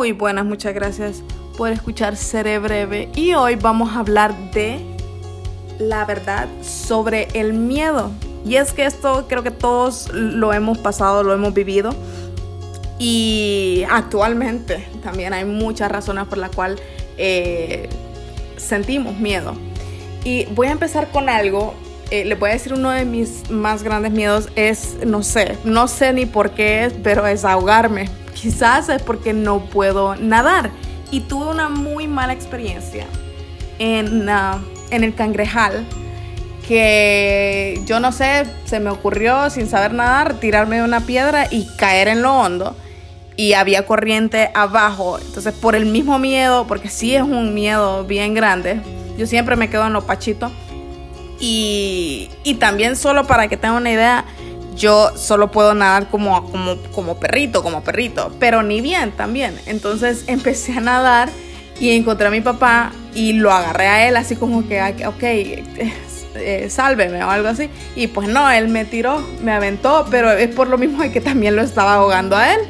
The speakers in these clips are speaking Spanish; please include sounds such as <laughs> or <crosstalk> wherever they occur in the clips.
Muy buenas, muchas gracias por escuchar Seré Breve. Y hoy vamos a hablar de la verdad sobre el miedo. Y es que esto creo que todos lo hemos pasado, lo hemos vivido. Y actualmente también hay muchas razones por las cuales eh, sentimos miedo. Y voy a empezar con algo. Eh, le voy a decir uno de mis más grandes miedos es, no sé, no sé ni por qué es, pero es ahogarme. Quizás es porque no puedo nadar. Y tuve una muy mala experiencia en, uh, en el cangrejal que yo no sé, se me ocurrió sin saber nadar tirarme de una piedra y caer en lo hondo y había corriente abajo. Entonces por el mismo miedo, porque sí es un miedo bien grande, yo siempre me quedo en lo pachito. Y, y también solo para que tengan una idea, yo solo puedo nadar como, como, como perrito, como perrito, pero ni bien también. Entonces <laughs> empecé a nadar y encontré a mi papá y lo agarré a él así como que, ok, <laughs> eh, sálveme o algo así. Y pues no, él me tiró, me aventó, pero es por lo mismo que también lo estaba ahogando a él.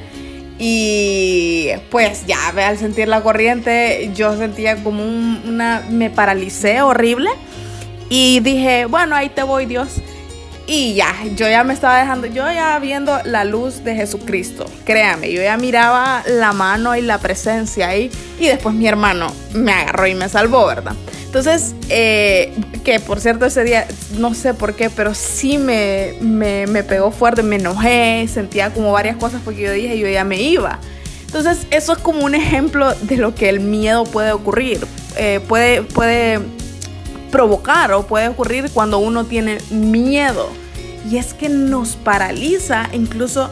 Y pues ya, al sentir la corriente, yo sentía como una, me paralicé horrible. Y dije, bueno, ahí te voy Dios. Y ya, yo ya me estaba dejando, yo ya viendo la luz de Jesucristo, créame, yo ya miraba la mano y la presencia ahí. Y después mi hermano me agarró y me salvó, ¿verdad? Entonces, eh, que por cierto ese día, no sé por qué, pero sí me, me, pegó fuerte, me enojé, sentía como varias cosas porque yo dije, yo ya me iba. Entonces, eso es como un ejemplo de lo que el miedo puede ocurrir. Eh, puede, puede provocar o puede ocurrir cuando uno tiene miedo. Y es que nos paraliza, incluso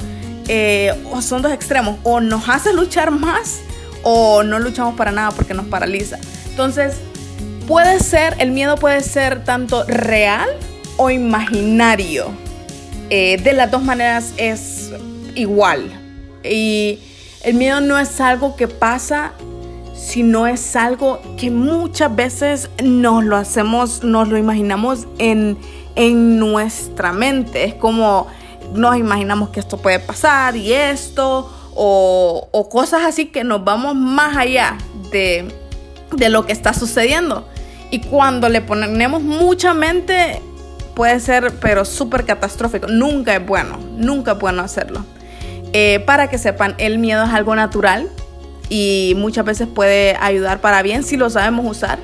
eh, o son dos extremos, o nos hace luchar más o no luchamos para nada porque nos paraliza. Entonces, puede ser, el miedo puede ser tanto real o imaginario. Eh, de las dos maneras es igual. Y el miedo no es algo que pasa sino es algo que muchas veces nos lo hacemos, nos lo imaginamos en, nuestra mente. Es como nos imaginamos que esto puede pasar y esto, o, cosas así que nos vamos más allá de, de lo que está sucediendo. Y cuando le ponemos mucha mente, puede ser, pero súper catastrófico. Nunca es bueno, nunca es bueno hacerlo. Eh, para que sepan, el miedo es algo natural y muchas veces puede ayudar para bien si lo sabemos usar.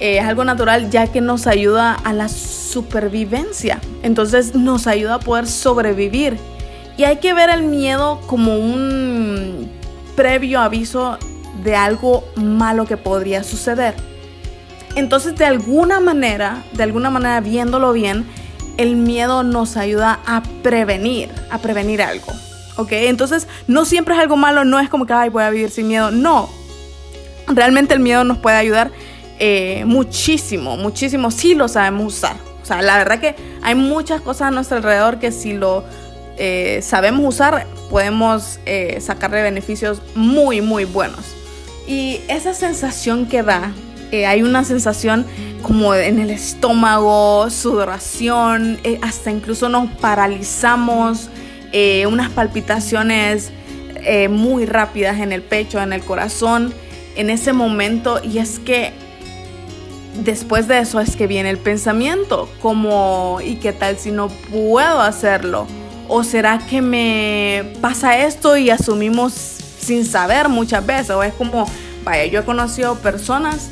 Eh, es algo natural ya que nos ayuda a la supervivencia. Entonces nos ayuda a poder sobrevivir. Y hay que ver el miedo como un previo aviso de algo malo que podría suceder. Entonces de alguna manera, de alguna manera viéndolo bien, el miedo nos ayuda a prevenir, a prevenir algo. ¿Ok? Entonces, no siempre es algo malo, no es como que, ay, voy a vivir sin miedo, no. Realmente el miedo nos puede ayudar eh, muchísimo, muchísimo, si lo sabemos usar. O sea, la verdad que hay muchas cosas a nuestro alrededor que si lo eh, sabemos usar, podemos eh, sacarle beneficios muy, muy buenos. Y esa sensación que da, hay una sensación como en el estómago, sudoración, hasta incluso nos paralizamos, eh, unas palpitaciones eh, muy rápidas en el pecho, en el corazón, en ese momento. Y es que después de eso es que viene el pensamiento, como, ¿y qué tal si no puedo hacerlo? ¿O será que me pasa esto y asumimos sin saber muchas veces? O es como, vaya, yo he conocido personas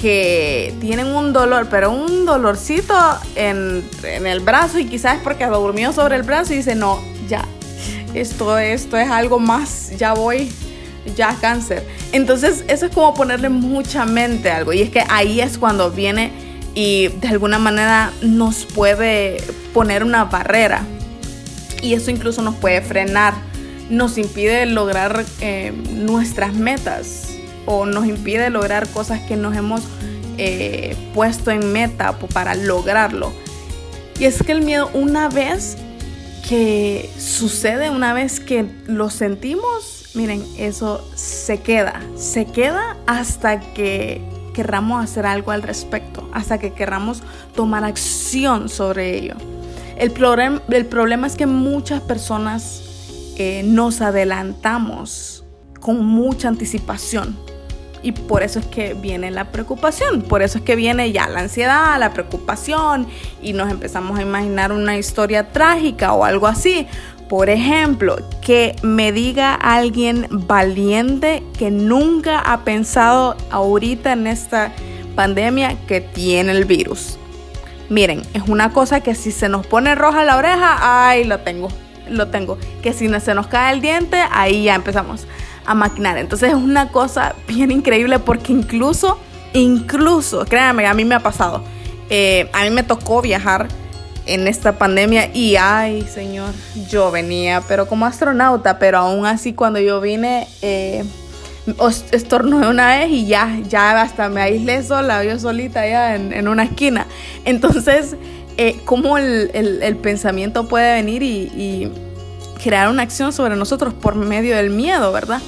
que tienen un dolor, pero un dolorcito en, en el brazo y quizás es porque durmió sobre el brazo y dice, no, ya, esto, esto es algo más, ya voy, ya cáncer. Entonces eso es como ponerle mucha mente a algo y es que ahí es cuando viene y de alguna manera nos puede poner una barrera y eso incluso nos puede frenar, nos impide lograr eh, nuestras metas o nos impide lograr cosas que nos hemos eh, puesto en meta para lograrlo. Y es que el miedo una vez que sucede una vez que lo sentimos, miren, eso se queda, se queda hasta que querramos hacer algo al respecto, hasta que querramos tomar acción sobre ello. El, el problema es que muchas personas eh, nos adelantamos con mucha anticipación. Y por eso es que viene la preocupación, por eso es que viene ya la ansiedad, la preocupación y nos empezamos a imaginar una historia trágica o algo así. Por ejemplo, que me diga alguien valiente que nunca ha pensado ahorita en esta pandemia que tiene el virus. Miren, es una cosa que si se nos pone roja la oreja, ay, lo tengo, lo tengo. Que si se nos cae el diente, ahí ya empezamos a maquinar. Entonces es una cosa bien increíble porque incluso, incluso, créanme, a mí me ha pasado. Eh, a mí me tocó viajar en esta pandemia y ay señor, yo venía, pero como astronauta, pero aún así cuando yo vine, eh, estornudé una vez y ya, ya hasta me aislé sola, yo solita ya en, una esquina. Entonces, eh, cómo el, pensamiento puede venir y crear una acción sobre nosotros por medio del miedo, ¿verdad?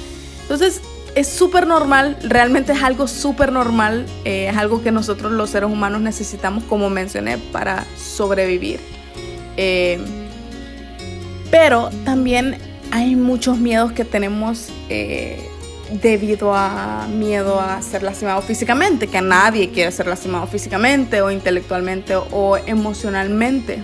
Entonces, es súper normal, realmente es algo súper normal, eh, es algo que nosotros los seres humanos necesitamos, como mencioné, para sobrevivir. Eh, pero también hay muchos miedos que tenemos eh, debido a miedo a ser lastimado físicamente, que nadie quiere ser lastimado físicamente o intelectualmente o emocionalmente.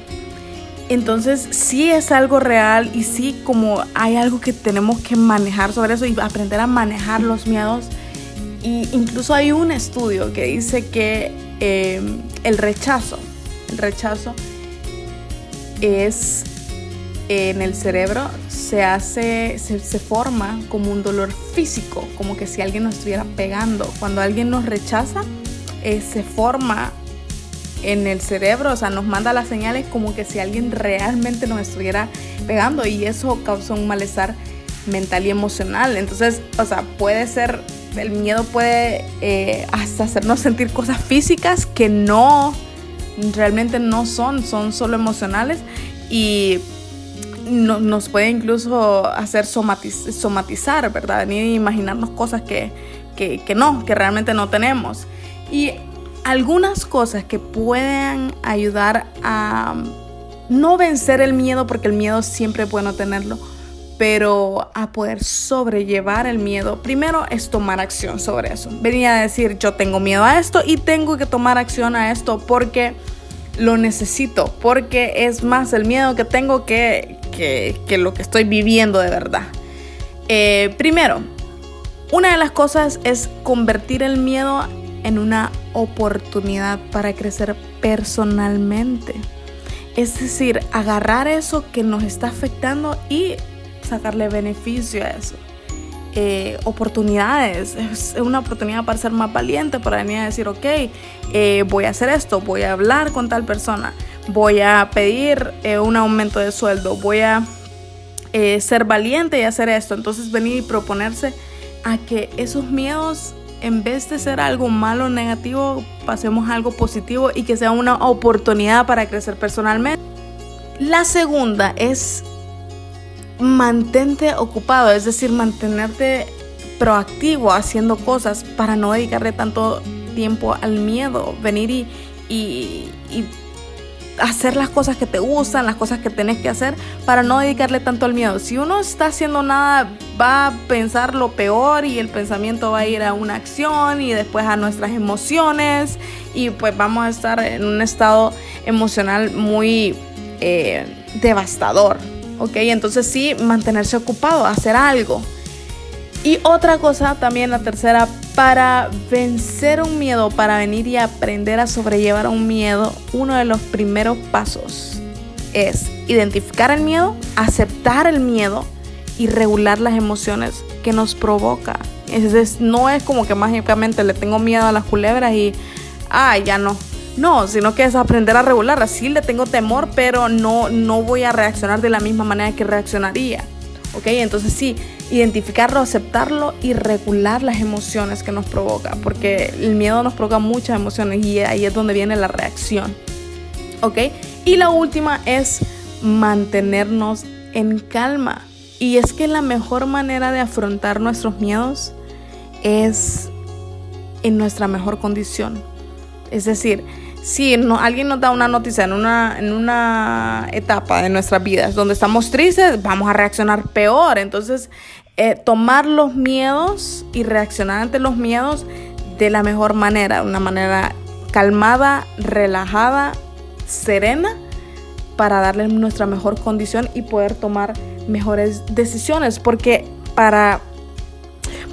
Entonces sí es algo real y sí como hay algo que tenemos que manejar sobre eso y aprender a manejar los miedos. Y incluso hay un estudio que dice que eh, el rechazo, el rechazo es en el cerebro se hace, se, forma como un dolor físico, como que si alguien nos estuviera pegando. Cuando alguien nos rechaza, eh, se forma en el cerebro, o sea, nos manda las señales como que si alguien realmente nos estuviera pegando y eso causa un malestar mental y emocional. Entonces, o sea, puede ser, el miedo puede eh, hasta hacernos sentir cosas físicas que no, realmente no son, son solo emocionales y nos puede incluso hacer somatizar, ¿verdad? Venir a imaginarnos cosas que, que, que no, que realmente no tenemos. Y algunas cosas que pueden ayudar a no vencer el miedo, porque el miedo siempre es bueno tenerlo, pero a poder sobrellevar el miedo, primero es tomar acción sobre eso. Venía a decir, yo tengo miedo a esto y tengo que tomar acción a esto porque lo necesito, porque es más el miedo que tengo que, que, lo que estoy viviendo de verdad. Eh, primero, una de las cosas es convertir el miedo en una oportunidad para crecer personalmente. Es decir, agarrar eso que nos está afectando y sacarle beneficio a eso. Eh, oportunidades, es una oportunidad para ser más valiente, para venir a decir, ok, eh, voy a hacer esto, voy a hablar con tal persona, voy a pedir eh, un aumento de sueldo, voy a ser valiente y hacer esto. Entonces venir y proponerse a que esos miedos en vez de ser algo malo o negativo, pasemos a algo positivo y que sea una oportunidad para crecer personalmente. La segunda es mantente ocupado, es decir, mantenerte proactivo haciendo cosas para no dedicarle tanto tiempo al miedo, venir y, y, y hacer las cosas que te gustan, las cosas que tenés que hacer para no dedicarle tanto al miedo. Si uno está haciendo nada, va a pensar lo peor y el pensamiento va a ir a una acción y después a nuestras emociones y pues vamos a estar en un estado emocional muy eh, devastador. ¿Ok? Entonces sí, mantenerse ocupado, hacer algo. Y otra cosa, también la tercera, para vencer un miedo, para venir y aprender a sobrellevar un miedo, uno de los primeros pasos es identificar el miedo, aceptar el miedo y regular las emociones que nos provoca. Es, no es como que mágicamente le tengo miedo a las culebras y, ay, ya no. No, sino que es aprender a regular. Así le tengo temor, pero no, no voy a reaccionar de la misma manera que reaccionaría. ¿Ok? Entonces sí, identificarlo, aceptarlo y regular las emociones que nos provoca, porque el miedo nos provoca muchas emociones y ahí es donde viene la reacción. ¿Ok? Y la última es mantenernos en calma. Y es que la mejor manera de afrontar nuestros miedos es en nuestra mejor condición. Es decir, si no, alguien nos da una noticia en una, en una etapa de nuestras vidas donde estamos tristes, vamos a reaccionar peor. Entonces, eh, tomar los miedos y reaccionar ante los miedos de la mejor manera, una manera calmada, relajada, serena, para darle nuestra mejor condición y poder tomar mejores decisiones, porque para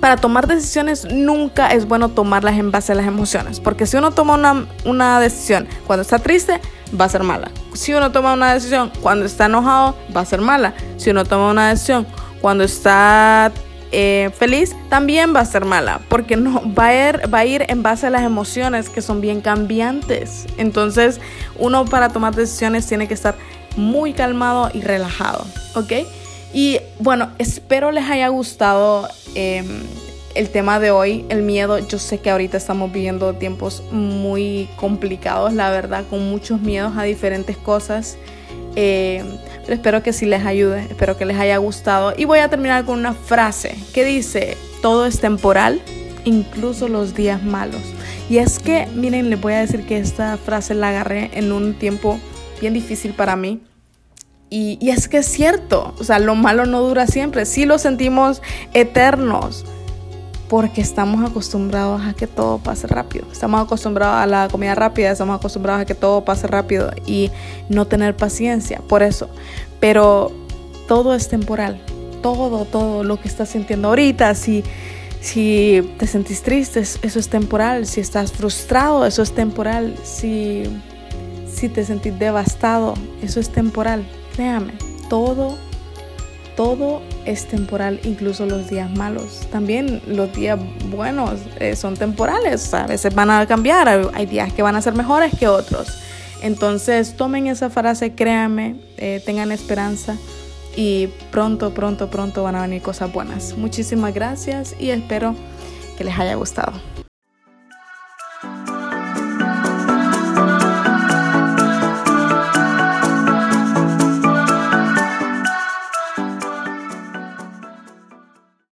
para tomar decisiones nunca es bueno tomarlas en base a las emociones, porque si uno toma una, una, decisión cuando está triste, va a ser mala. Si uno toma una decisión cuando está enojado, va a ser mala. Si uno toma una decisión cuando está eh, feliz, también va a ser mala, porque no va a, ir, va a ir en base a las emociones que son bien cambiantes. Entonces, uno para tomar decisiones tiene que estar muy calmado y relajado, ¿ok? Y bueno, espero les haya gustado em, el tema de hoy, el miedo. Yo sé que ahorita estamos viviendo tiempos muy complicados, la verdad, con muchos miedos a diferentes cosas. Em, pero espero que sí les ayude, espero que les haya gustado. Y voy a terminar con una frase que dice, todo es temporal, incluso los días malos. Y es que, miren, les voy a decir que esta frase la agarré en un tiempo bien difícil para mí y, es que es cierto, o sea, lo malo no dura siempre, sí lo sentimos eternos, porque estamos acostumbrados a que todo pase rápido. Estamos acostumbrados a la comida rápida, estamos acostumbrados a que todo pase rápido y no tener paciencia, por eso. Pero todo es temporal, todo, todo lo que estás sintiendo ahorita, si, si te sentís triste, eso es temporal, si estás frustrado, eso es temporal, si, si te sentís devastado, eso es temporal. Créame, todo, todo es temporal, incluso los días malos. También los días buenos eh, son temporales, a veces van a cambiar, hay días que van a ser mejores que otros. Entonces tomen esa frase, créanme, eh, tengan esperanza y pronto, pronto, pronto van a venir cosas buenas. Muchísimas gracias y espero que les haya gustado.